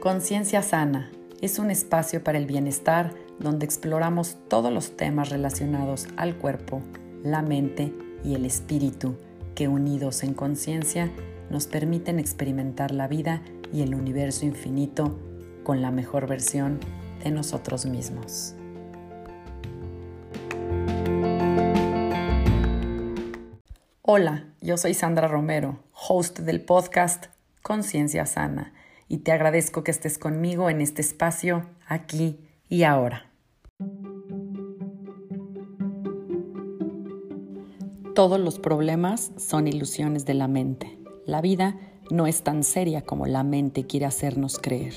Conciencia Sana es un espacio para el bienestar donde exploramos todos los temas relacionados al cuerpo, la mente y el espíritu que unidos en conciencia nos permiten experimentar la vida y el universo infinito con la mejor versión de nosotros mismos. Hola, yo soy Sandra Romero, host del podcast Conciencia Sana y te agradezco que estés conmigo en este espacio, aquí y ahora. Todos los problemas son ilusiones de la mente. La vida no es tan seria como la mente quiere hacernos creer.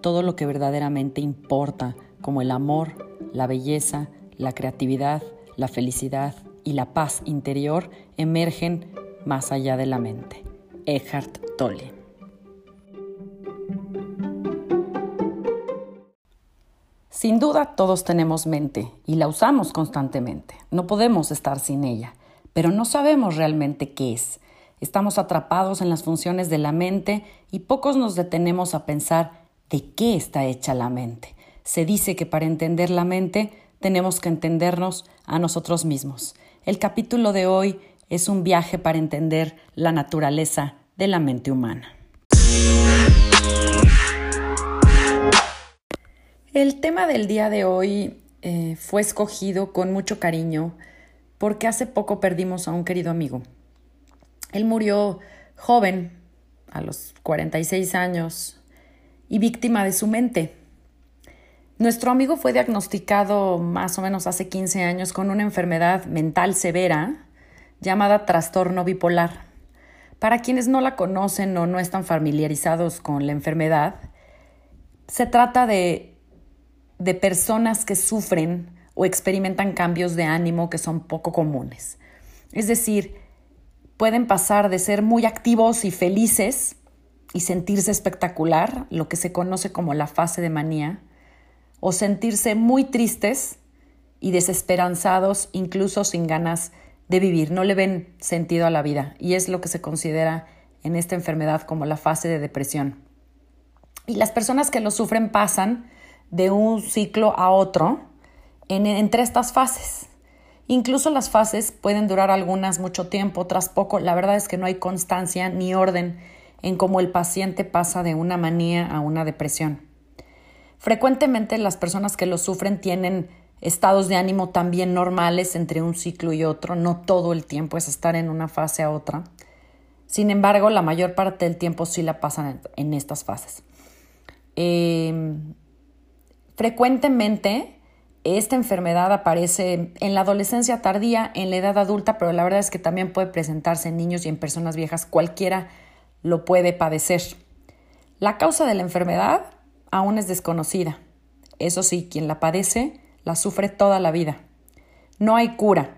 Todo lo que verdaderamente importa, como el amor, la belleza, la creatividad, la felicidad y la paz interior, emergen más allá de la mente. Eckhart Tolle Sin duda todos tenemos mente y la usamos constantemente. No podemos estar sin ella, pero no sabemos realmente qué es. Estamos atrapados en las funciones de la mente y pocos nos detenemos a pensar de qué está hecha la mente. Se dice que para entender la mente tenemos que entendernos a nosotros mismos. El capítulo de hoy es un viaje para entender la naturaleza de la mente humana. El tema del día de hoy eh, fue escogido con mucho cariño porque hace poco perdimos a un querido amigo. Él murió joven, a los 46 años, y víctima de su mente. Nuestro amigo fue diagnosticado más o menos hace 15 años con una enfermedad mental severa llamada trastorno bipolar. Para quienes no la conocen o no están familiarizados con la enfermedad, se trata de de personas que sufren o experimentan cambios de ánimo que son poco comunes. Es decir, pueden pasar de ser muy activos y felices y sentirse espectacular, lo que se conoce como la fase de manía, o sentirse muy tristes y desesperanzados, incluso sin ganas de vivir, no le ven sentido a la vida, y es lo que se considera en esta enfermedad como la fase de depresión. Y las personas que lo sufren pasan de un ciclo a otro entre estas fases. Incluso las fases pueden durar algunas mucho tiempo, otras poco. La verdad es que no hay constancia ni orden en cómo el paciente pasa de una manía a una depresión. Frecuentemente las personas que lo sufren tienen estados de ánimo también normales entre un ciclo y otro, no todo el tiempo es estar en una fase a otra. Sin embargo, la mayor parte del tiempo sí la pasan en, estas fases. Eh, Frecuentemente esta enfermedad aparece en la adolescencia tardía, en la edad adulta, pero la verdad es que también puede presentarse en niños y en personas viejas. Cualquiera lo puede padecer. La causa de la enfermedad aún es desconocida. Eso sí, quien la padece la sufre toda la vida. No hay cura,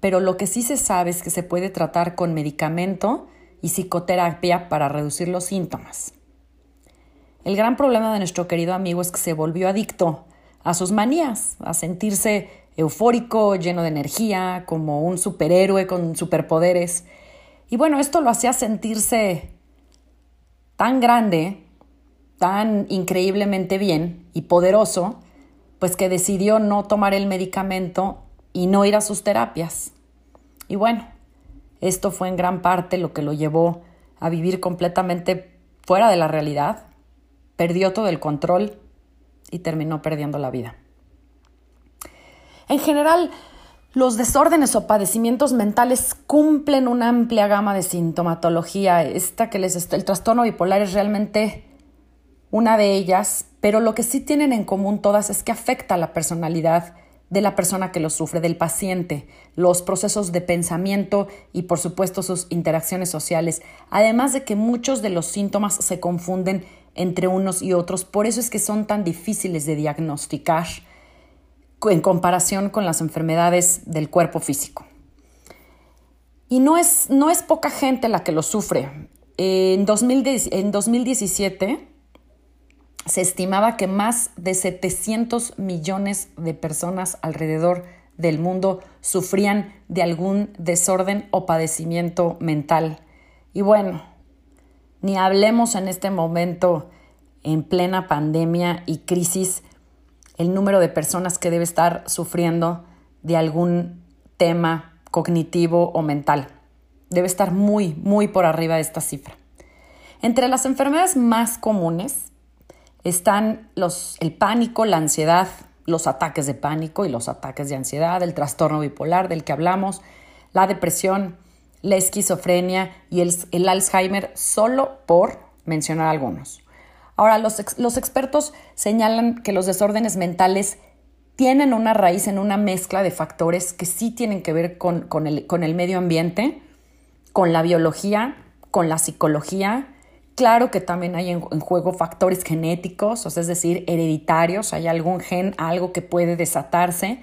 pero lo que sí se sabe es que se puede tratar con medicamento y psicoterapia para reducir los síntomas. El gran problema de nuestro querido amigo es que se volvió adicto a sus manías, a sentirse eufórico, lleno de energía, como un superhéroe con superpoderes. Y bueno, esto lo hacía sentirse tan grande, tan increíblemente bien y poderoso, pues que decidió no tomar el medicamento y no ir a sus terapias. Y bueno, esto fue en gran parte lo que lo llevó a vivir completamente fuera de la realidad, perdió todo el control y terminó perdiendo la vida. En general, los desórdenes o padecimientos mentales cumplen una amplia gama de sintomatología. Esta que les el trastorno bipolar es realmente una de ellas, pero lo que sí tienen en común todas es que afecta a la personalidad de la persona que lo sufre, del paciente, los procesos de pensamiento y por supuesto sus interacciones sociales, además de que muchos de los síntomas se confunden entre unos y otros. Por eso es que son tan difíciles de diagnosticar en comparación con las enfermedades del cuerpo físico. Y no es, no es poca gente la que lo sufre. En, 2017 se estimaba que más de 700 millones de personas alrededor del mundo sufrían de algún desorden o padecimiento mental. Y bueno, ni hablemos en este momento en plena pandemia y crisis el número de personas que debe estar sufriendo de algún tema cognitivo o mental. Debe estar muy, muy por arriba de esta cifra. Entre las enfermedades más comunes están los, el pánico, la ansiedad, los ataques de pánico y los ataques de ansiedad, el trastorno bipolar del que hablamos, la depresión, la esquizofrenia y el, el Alzheimer, solo por mencionar algunos. Ahora, los, los expertos señalan que los desórdenes mentales tienen una raíz en una mezcla de factores que sí tienen que ver con, con, el, con el medio ambiente, con la biología, con la psicología. Claro que también hay en, juego factores genéticos, o sea, es decir, hereditarios, hay algún gen, algo que puede desatarse.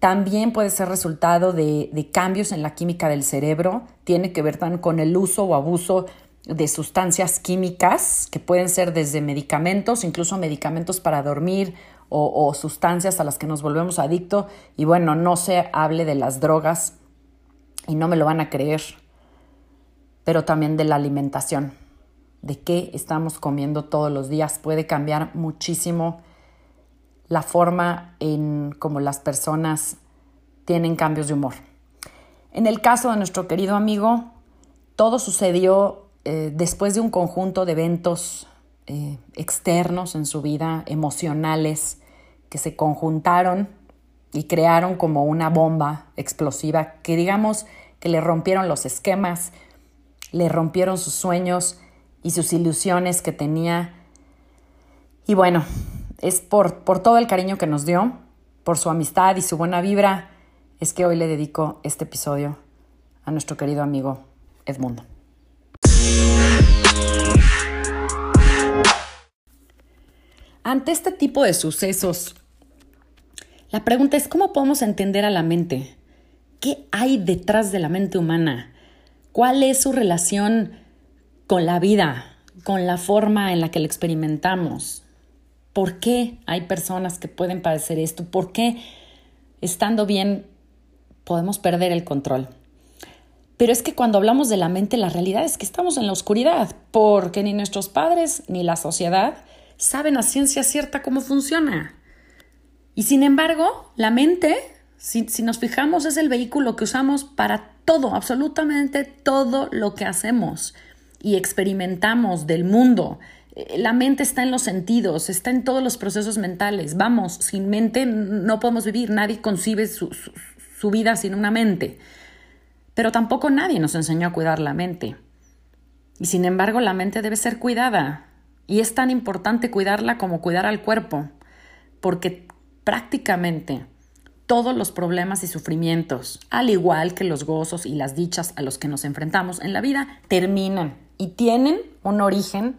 También puede ser resultado de, cambios en la química del cerebro, tiene que ver también con el uso o abuso de sustancias químicas que pueden ser desde medicamentos, incluso medicamentos para dormir o, sustancias a las que nos volvemos adictos. Y bueno, no se hable de las drogas y no me lo van a creer, pero también de la alimentación, de qué estamos comiendo todos los días. Puede cambiar muchísimo la forma en cómo las personas tienen cambios de humor. En el caso de nuestro querido amigo, todo sucedió eh, después de un conjunto de eventos eh, externos en su vida, emocionales, que se conjuntaron y crearon como una bomba explosiva que digamos que le rompieron los esquemas, le rompieron sus sueños y sus ilusiones que tenía. Y bueno, es por, por todo el cariño que nos dio, por su amistad y su buena vibra, es que hoy le dedico este episodio a nuestro querido amigo Edmundo. Ante este tipo de sucesos, la pregunta es cómo podemos entender a la mente. ¿Qué hay detrás de la mente humana? ¿Cuál es su relación con la vida, con la forma en la que la experimentamos? ¿Por qué hay personas que pueden padecer esto? ¿Por qué estando bien podemos perder el control? Pero es que cuando hablamos de la mente, la realidad es que estamos en la oscuridad, porque ni nuestros padres ni la sociedad saben a ciencia cierta cómo funciona. Y sin embargo, la mente, si, nos fijamos, es el vehículo que usamos para todo, absolutamente todo lo que hacemos y experimentamos del mundo. Eh, la mente está en los sentidos, está en todos los procesos mentales. Vamos, sin mente no podemos vivir, nadie concibe su vida sin una mente. Pero tampoco nadie nos enseñó a cuidar la mente. Y sin embargo, la mente debe ser cuidada. Y es tan importante cuidarla como cuidar al cuerpo, porque prácticamente todos los problemas y sufrimientos, al igual que los gozos y las dichas a los que nos enfrentamos en la vida, terminan y tienen un origen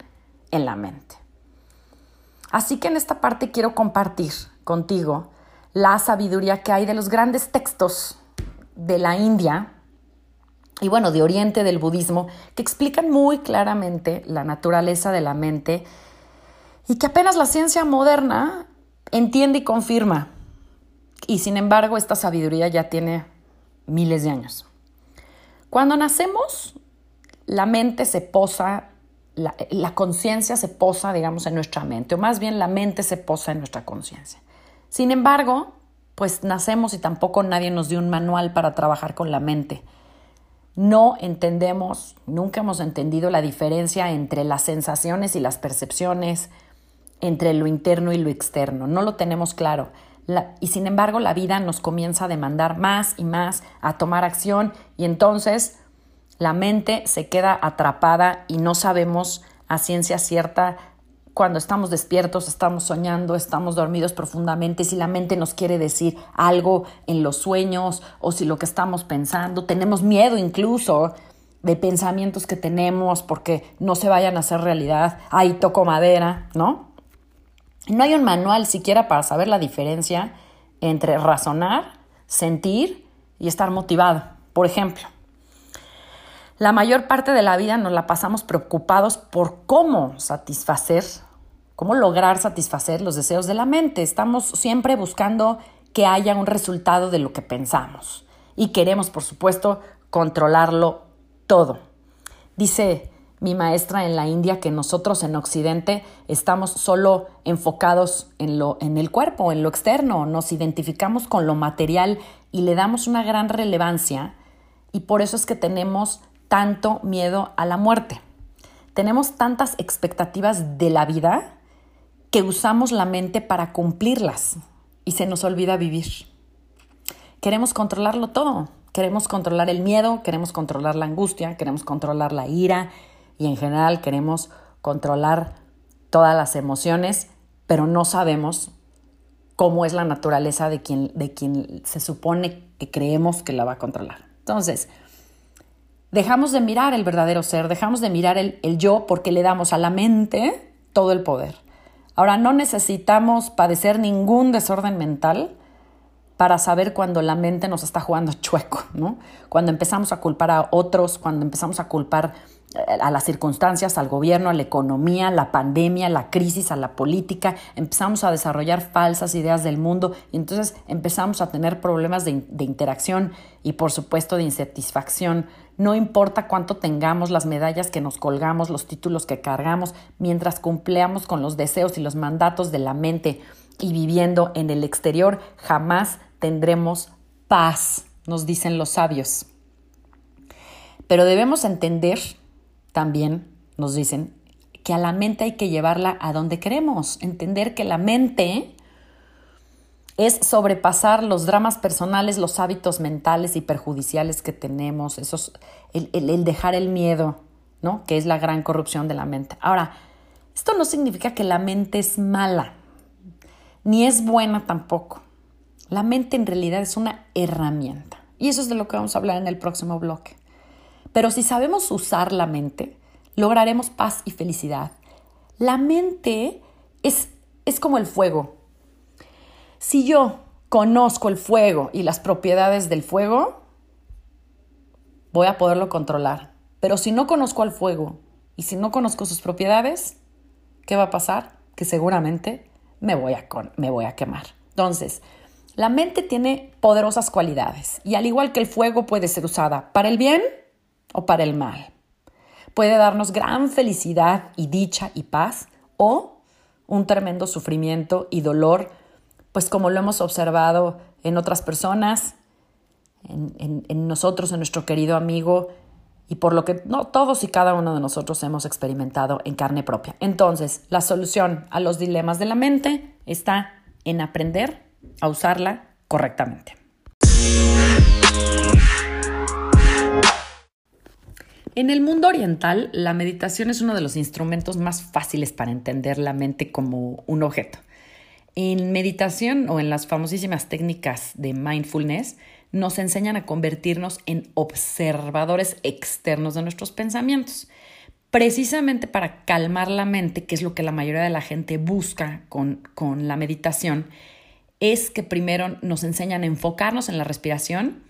en la mente. Así que en esta parte quiero compartir contigo la sabiduría que hay de los grandes textos de la India y bueno, de Oriente del budismo, que explican muy claramente la naturaleza de la mente y que apenas la ciencia moderna entiende y confirma. Y sin embargo, esta sabiduría ya tiene miles de años. Cuando nacemos, la mente se posa, la, conciencia se posa, digamos, en nuestra mente, o más bien la mente se posa en nuestra conciencia. Sin embargo, pues nacemos y tampoco nadie nos dio un manual para trabajar con la mente. No entendemos, nunca hemos entendido la diferencia entre las sensaciones y las percepciones, entre lo interno y lo externo. No lo tenemos claro. y sin embargo la vida nos comienza a demandar más y más, a tomar acción y entonces la mente se queda atrapada y no sabemos a ciencia cierta cuando estamos despiertos, estamos soñando, estamos dormidos profundamente, si la mente nos quiere decir algo en los sueños o si lo que estamos pensando, tenemos miedo incluso de pensamientos que tenemos porque no se vayan a hacer realidad, ahí toco madera, ¿no? No hay un manual siquiera para saber la diferencia entre razonar, sentir y estar motivado. Por ejemplo, la mayor parte de la vida nos la pasamos preocupados por cómo satisfacer, cómo lograr satisfacer los deseos de la mente. Estamos siempre buscando que haya un resultado de lo que pensamos y queremos, por supuesto, controlarlo todo. Dice mi maestra en la India que nosotros en Occidente estamos solo enfocados en, lo, en el cuerpo, en lo externo, nos identificamos con lo material y le damos una gran relevancia y por eso es que tenemos tanto miedo a la muerte. Tenemos tantas expectativas de la vida que usamos la mente para cumplirlas y se nos olvida vivir. Queremos controlarlo todo. Queremos controlar el miedo, queremos controlar la angustia, queremos controlar la ira y en general queremos controlar todas las emociones, pero no sabemos cómo es la naturaleza de quien, de quien se supone que creemos que la va a controlar. Entonces, dejamos de mirar el verdadero ser, dejamos de mirar el, yo porque le damos a la mente todo el poder. Ahora, no necesitamos padecer ningún desorden mental para saber cuando la mente nos está jugando chueco, ¿no? Cuando empezamos a culpar a otros, cuando empezamos a culpar a las circunstancias, al gobierno, a la economía, la pandemia, la crisis, a la política, empezamos a desarrollar falsas ideas del mundo y entonces empezamos a tener problemas de, interacción y por supuesto de insatisfacción. No importa cuánto tengamos las medallas que nos colgamos, los títulos que cargamos, mientras cumplamos con los deseos y los mandatos de la mente y viviendo en el exterior, jamás tendremos paz, nos dicen los sabios. Pero debemos entender también, nos dicen, que a la mente hay que llevarla a donde queremos, entender que la mente es sobrepasar los dramas personales, los hábitos mentales y perjudiciales que tenemos, el, el dejar el miedo, ¿no? Que es la gran corrupción de la mente. Ahora, esto no significa que la mente es mala, ni es buena tampoco. La mente en realidad es una herramienta. Y eso es de lo que vamos a hablar en el próximo bloque. Pero si sabemos usar la mente, lograremos paz y felicidad. La mente es, es como el fuego. Si yo conozco el fuego y las propiedades del fuego, voy a poderlo controlar. Pero si no conozco al fuego y si no conozco sus propiedades, ¿qué va a pasar? Que seguramente me voy a, me voy a quemar. Entonces, la mente tiene poderosas cualidades y al igual que el fuego puede ser usada para el bien o para el mal. Puede darnos gran felicidad y dicha y paz o un tremendo sufrimiento y dolor, pues como lo hemos observado en otras personas, en, nosotros, en nuestro querido amigo, y por lo que no todos y cada uno de nosotros hemos experimentado en carne propia. Entonces, la solución a los dilemas de la mente está en aprender a usarla correctamente. En el mundo oriental, la meditación es uno de los instrumentos más fáciles para entender la mente como un objeto. En meditación o en las famosísimas técnicas de mindfulness, nos enseñan a convertirnos en observadores externos de nuestros pensamientos, precisamente para calmar la mente, que es lo que la mayoría de la gente busca con, con la meditación, es que primero nos enseñan a enfocarnos en la respiración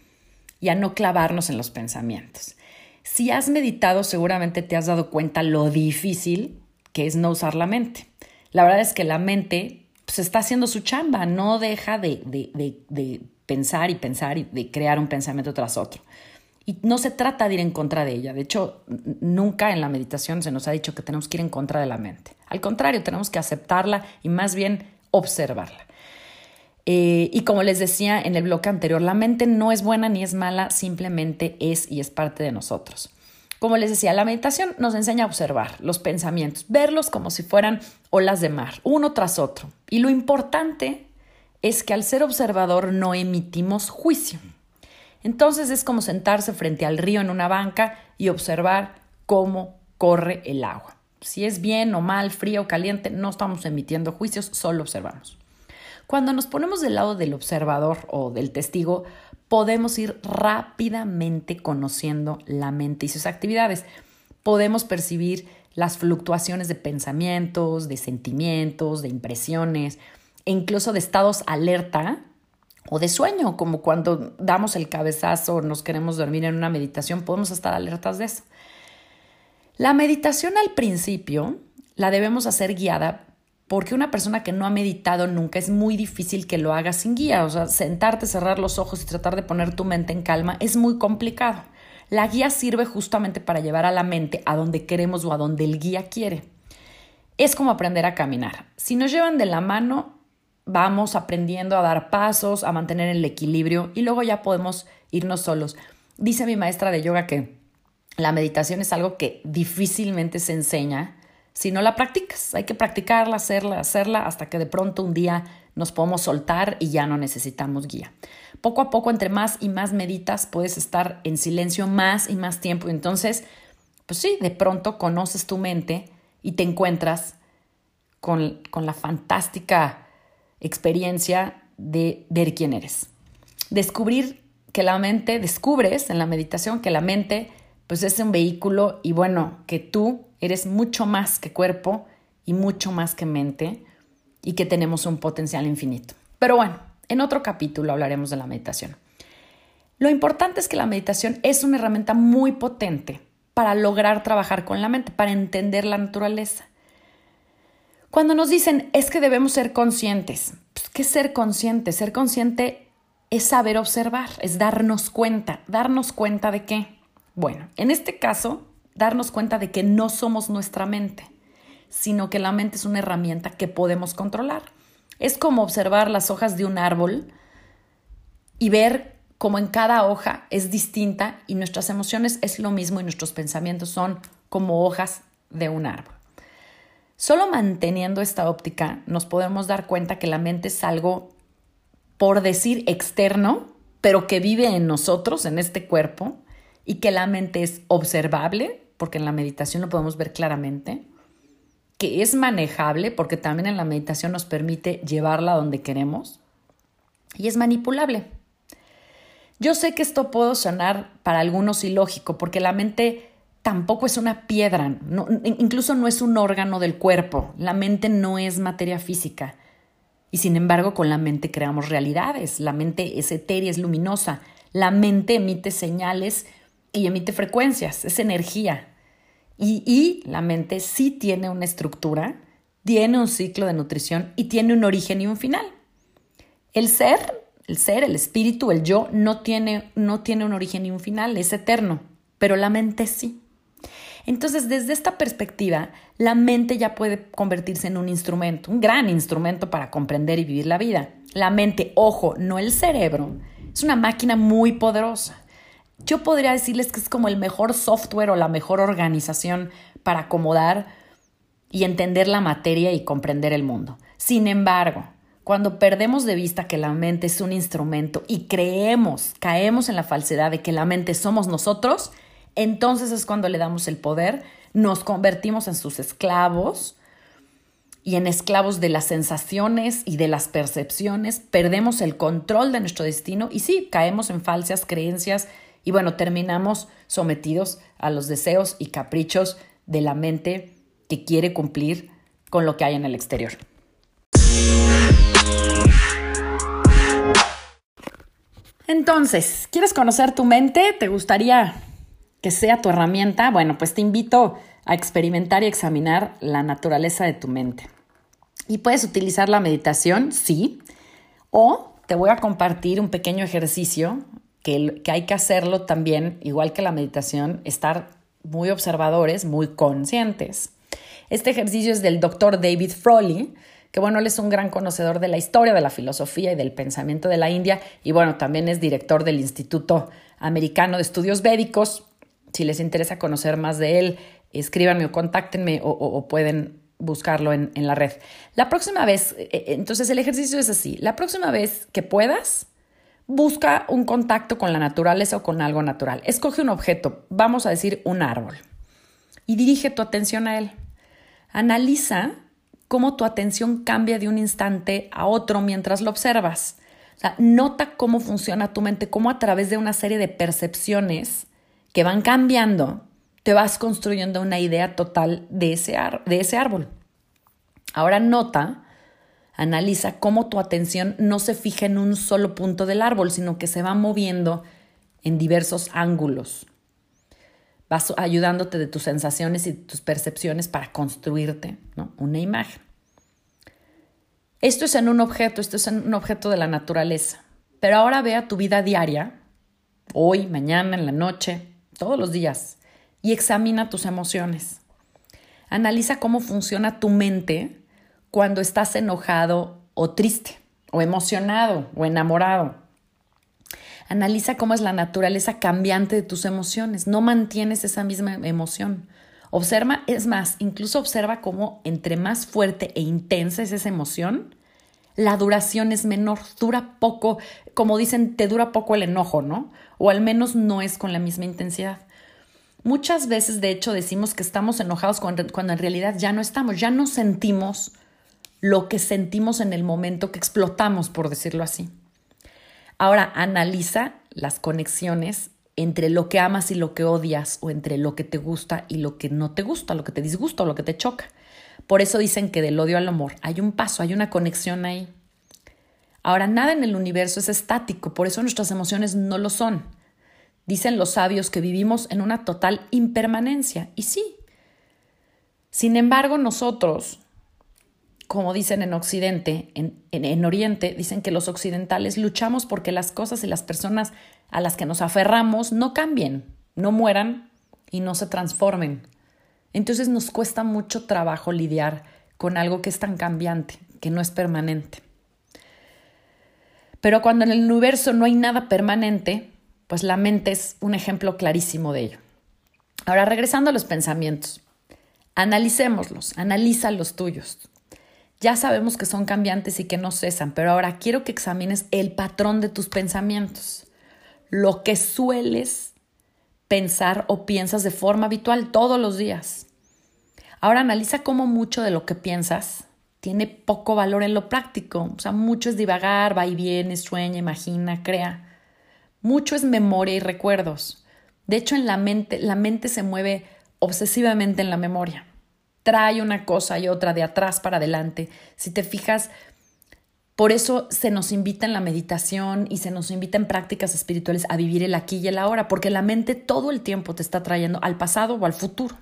y a no clavarnos en los pensamientos. Si has meditado, seguramente te has dado cuenta lo difícil que es no usar la mente. La verdad es que la mente pues, está haciendo su chamba, no deja de, de pensar y pensar y de crear un pensamiento tras otro. Y no se trata de ir en contra de ella. De hecho, nunca en la meditación se nos ha dicho que tenemos que ir en contra de la mente. Al contrario, tenemos que aceptarla y más bien observarla. Eh, y como les decía en el bloque anterior, la mente no es buena ni es mala, simplemente es y es parte de nosotros. Como les decía, la meditación nos enseña a observar los pensamientos, verlos como si fueran olas de mar, uno tras otro. Y lo importante es que al ser observador no emitimos juicio. Entonces es como sentarse frente al río en una banca y observar cómo corre el agua. Si es bien o mal, frío o caliente, no estamos emitiendo juicios, solo observamos. Cuando nos ponemos del lado del observador o del testigo, podemos ir rápidamente conociendo la mente y sus actividades. Podemos percibir las fluctuaciones de pensamientos, de sentimientos, de impresiones, e incluso de estados alerta o de sueño, como cuando damos el cabezazo o nos queremos dormir en una meditación, podemos estar alertas de eso. La meditación al principio la debemos hacer guiada porque una persona que no ha meditado nunca es muy difícil que lo haga sin guía. O sea, sentarte, cerrar los ojos y tratar de poner tu mente en calma es muy complicado. La guía sirve justamente para llevar a la mente a donde queremos o a donde el guía quiere. Es como aprender a caminar. Si nos llevan de la mano, vamos aprendiendo a dar pasos, a mantener el equilibrio y luego ya podemos irnos solos. Dice mi maestra de yoga que la meditación es algo que difícilmente se enseña si no la practicas. Hay que practicarla, hacerla, hacerla hasta que de pronto un día nos podemos soltar y ya no necesitamos guía. Poco a poco, entre más y más meditas, puedes estar en silencio más y más tiempo. Entonces, pues sí, de pronto conoces tu mente y te encuentras con, con la fantástica experiencia de ver quién eres. Descubrir que la mente, descubres en la meditación que la mente pues es un vehículo y bueno, que tú eres mucho más que cuerpo y mucho más que mente y que tenemos un potencial infinito. Pero bueno, en otro capítulo hablaremos de la meditación. Lo importante es que la meditación es una herramienta muy potente para lograr trabajar con la mente, para entender la naturaleza. Cuando nos dicen es que debemos ser conscientes, pues, ¿qué es ser consciente? Ser consciente es saber observar, es darnos cuenta. ¿Darnos cuenta de qué? Bueno, en este caso, darnos cuenta de que no somos nuestra mente sino que la mente es una herramienta que podemos controlar. Es como observar las hojas de un árbol y ver cómo en cada hoja es distinta y nuestras emociones es lo mismo y nuestros pensamientos son como hojas de un árbol. Solo manteniendo esta óptica nos podemos dar cuenta que la mente es algo, por decir, externo, pero que vive en nosotros, en este cuerpo, y que la mente es observable, porque en la meditación lo podemos ver claramente, que es manejable, porque también en la meditación nos permite llevarla donde queremos, y es manipulable. Yo sé que esto puede sonar para algunos ilógico, porque la mente tampoco es una piedra, incluso no es un órgano del cuerpo, la mente no es materia física. Y sin embargo, con la mente creamos realidades, la mente es etérea, es luminosa, la mente emite señales y emite frecuencias, es energía. Y, la mente sí tiene una estructura, tiene un ciclo de nutrición y tiene un origen y un final. El ser, el ser, el espíritu, el yo, no tiene, no tiene un origen y un final, es eterno, pero la mente sí. Entonces, desde esta perspectiva, la mente ya puede convertirse en un instrumento, un gran instrumento para comprender y vivir la vida. La mente, ojo, no el cerebro, es una máquina muy poderosa yo podría decirles que es como el mejor software o la mejor organización para acomodar y entender la materia y comprender el mundo. Sin embargo, cuando perdemos de vista que la mente es un instrumento y creemos, caemos en la falsedad de que la mente somos nosotros, entonces es cuando le damos el poder, nos convertimos en sus esclavos y en esclavos de las sensaciones y de las percepciones, perdemos el control de nuestro destino y sí, caemos en falsas creencias y bueno, terminamos sometidos a los deseos y caprichos de la mente que quiere cumplir con lo que hay en el exterior. Entonces, ¿quieres conocer tu mente? ¿Te gustaría que sea tu herramienta? Bueno, pues te invito a experimentar y examinar la naturaleza de tu mente. Y puedes utilizar la meditación, sí, o te voy a compartir un pequeño ejercicio que, hay que hacerlo también, igual que la meditación, estar muy observadores, muy conscientes. Este ejercicio es del doctor David Frawley, que bueno, él es un gran conocedor de la historia, de la filosofía y del pensamiento de la India, y bueno, también es director del Instituto Americano de Estudios Védicos. Si les interesa conocer más de él, escríbanme o contáctenme o, pueden buscarlo en, la red. La próxima vez, eh, eh, entonces el ejercicio es así, la próxima vez que puedas, Busca un contacto con la naturaleza o con algo natural. Escoge un objeto, vamos a decir un árbol, y dirige tu atención a él. Analiza cómo tu atención cambia de un instante a otro mientras lo observas. nota cómo funciona tu mente, cómo a través de una serie de percepciones que van cambiando, te vas construyendo una idea total de ese, de ese árbol. Ahora nota Analiza cómo tu atención no se fija en un solo punto del árbol, sino que se va moviendo en diversos ángulos. Vas ayudándote de tus sensaciones y tus percepciones para construirte una imagen. Esto es en un objeto, esto es en un objeto de la naturaleza. Pero ahora ve a tu vida diaria, hoy, mañana, en la noche, todos los días, y examina tus emociones. Analiza cómo funciona tu mente cuando estás enojado o triste, o emocionado o enamorado. Analiza cómo es la naturaleza cambiante de tus emociones. No mantienes esa misma emoción. Observa, es más, incluso observa cómo entre más fuerte e intensa es esa emoción, la duración es menor, dura poco, como dicen, te dura poco el enojo, ¿no? O al menos no es con la misma intensidad. Muchas veces, de hecho, decimos que estamos enojados cuando, cuando en realidad ya no estamos, ya no sentimos lo que sentimos en el momento que explotamos, por decirlo así. Ahora analiza las conexiones entre lo que amas y lo que odias o entre lo que te gusta y lo que no te gusta, lo que te disgusta o lo que te choca. Por eso dicen que del odio al amor hay un paso, hay una conexión ahí. Ahora, nada en el universo es estático, por eso nuestras emociones no lo son. Dicen los sabios que vivimos en una total impermanencia, y sí. Sin embargo, nosotros, como dicen en Occidente, en, en, Oriente, dicen que los occidentales luchamos porque las cosas y las personas a las que nos aferramos no cambien, no mueran y no se transformen. Entonces nos cuesta mucho trabajo lidiar con algo que es tan cambiante, que no es permanente. Pero cuando en el universo no hay nada permanente, pues la mente es un ejemplo clarísimo de ello. Ahora, regresando a los pensamientos, analicémoslos, analiza los tuyos. Ya sabemos que son cambiantes y que no cesan, pero ahora quiero que examines el patrón de tus pensamientos, lo que sueles pensar o piensas de forma habitual todos los días. Ahora analiza cómo mucho de lo que piensas tiene poco valor en lo práctico. O sea, mucho es divagar, va y viene, sueña, imagina, crea. Mucho es memoria y recuerdos. De hecho, en la mente, la mente se mueve obsesivamente en la memoria trae una cosa y otra de atrás para adelante. Si te fijas, por eso se nos invita en la meditación y se nos invita en prácticas espirituales a vivir el aquí y el ahora, porque la mente todo el tiempo te está trayendo al pasado o al futuro.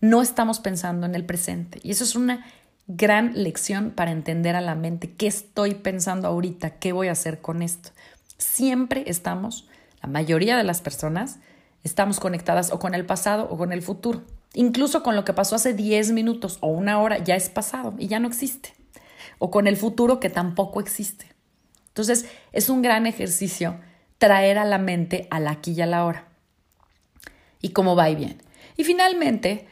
No estamos pensando en el presente. Y eso es una gran lección para entender a la mente. ¿Qué estoy pensando ahorita? ¿Qué voy a hacer con esto? Siempre estamos, la mayoría de las personas, estamos conectadas o con el pasado o con el futuro. Incluso con lo que pasó hace 10 minutos o una hora ya es pasado y ya no existe. O con el futuro que tampoco existe. Entonces es un gran ejercicio traer a la mente al aquí y a la hora. Y cómo va y bien. Y finalmente,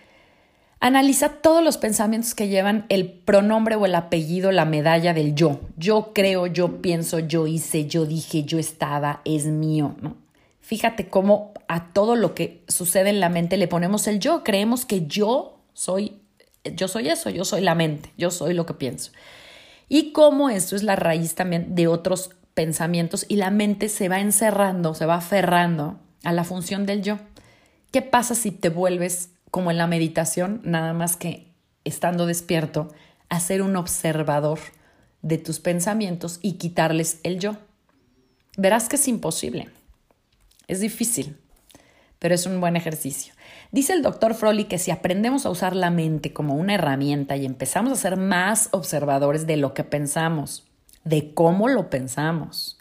analiza todos los pensamientos que llevan el pronombre o el apellido, la medalla del yo. Yo creo, yo pienso, yo hice, yo dije, yo estaba, es mío. ¿no? Fíjate cómo a todo lo que sucede en la mente le ponemos el yo. Creemos que yo soy, yo soy eso, yo soy la mente, yo soy lo que pienso. Y cómo esto es la raíz también de otros pensamientos y la mente se va encerrando, se va aferrando a la función del yo. ¿Qué pasa si te vuelves como en la meditación, nada más que estando despierto, a ser un observador de tus pensamientos y quitarles el yo? Verás que es imposible. Es difícil, pero es un buen ejercicio. Dice el doctor Froley que si aprendemos a usar la mente como una herramienta y empezamos a ser más observadores de lo que pensamos, de cómo lo pensamos,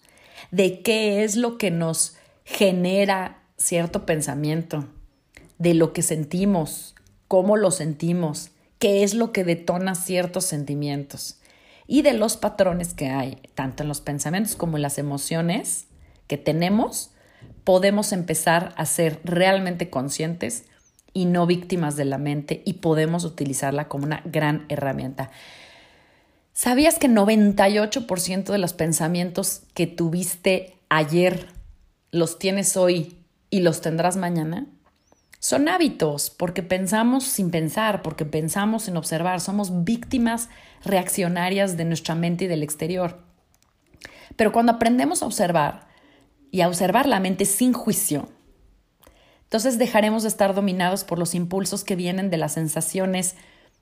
de qué es lo que nos genera cierto pensamiento, de lo que sentimos, cómo lo sentimos, qué es lo que detona ciertos sentimientos y de los patrones que hay, tanto en los pensamientos como en las emociones que tenemos, podemos empezar a ser realmente conscientes y no víctimas de la mente y podemos utilizarla como una gran herramienta. ¿Sabías que 98% de los pensamientos que tuviste ayer los tienes hoy y los tendrás mañana? Son hábitos, porque pensamos sin pensar, porque pensamos sin observar, somos víctimas reaccionarias de nuestra mente y del exterior. Pero cuando aprendemos a observar, y a observar la mente sin juicio. Entonces dejaremos de estar dominados por los impulsos que vienen de las sensaciones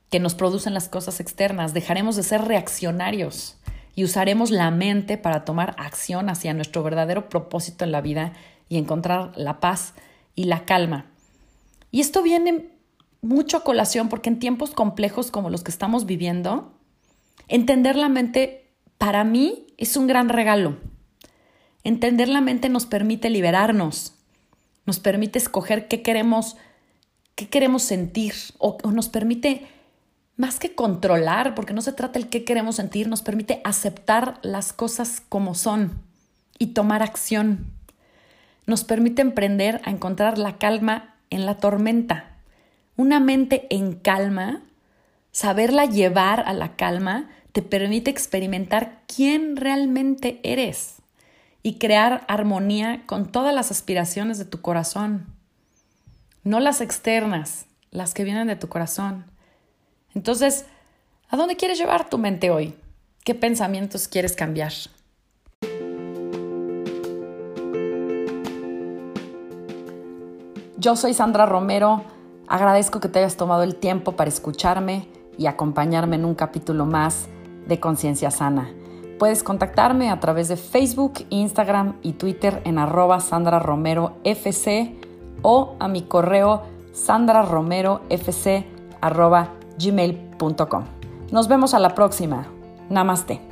que nos producen las cosas externas, dejaremos de ser reaccionarios y usaremos la mente para tomar acción hacia nuestro verdadero propósito en la vida y encontrar la paz y la calma. Y esto viene mucho a colación porque en tiempos complejos como los que estamos viviendo, entender la mente para mí es un gran regalo. Entender la mente nos permite liberarnos, nos permite escoger qué queremos, qué queremos sentir o, nos permite más que controlar, porque no se trata el qué queremos sentir, nos permite aceptar las cosas como son y tomar acción. Nos permite emprender a encontrar la calma en la tormenta. Una mente en calma, saberla llevar a la calma, te permite experimentar quién realmente eres y crear armonía con todas las aspiraciones de tu corazón, no las externas, las que vienen de tu corazón. Entonces, ¿a dónde quieres llevar tu mente hoy? ¿Qué pensamientos quieres cambiar? Yo soy Sandra Romero, agradezco que te hayas tomado el tiempo para escucharme y acompañarme en un capítulo más de Conciencia Sana. Puedes contactarme a través de Facebook, Instagram y Twitter en arroba Sandra Romero FC o a mi correo sandraromerofc arroba gmail.com. Nos vemos a la próxima. Namaste.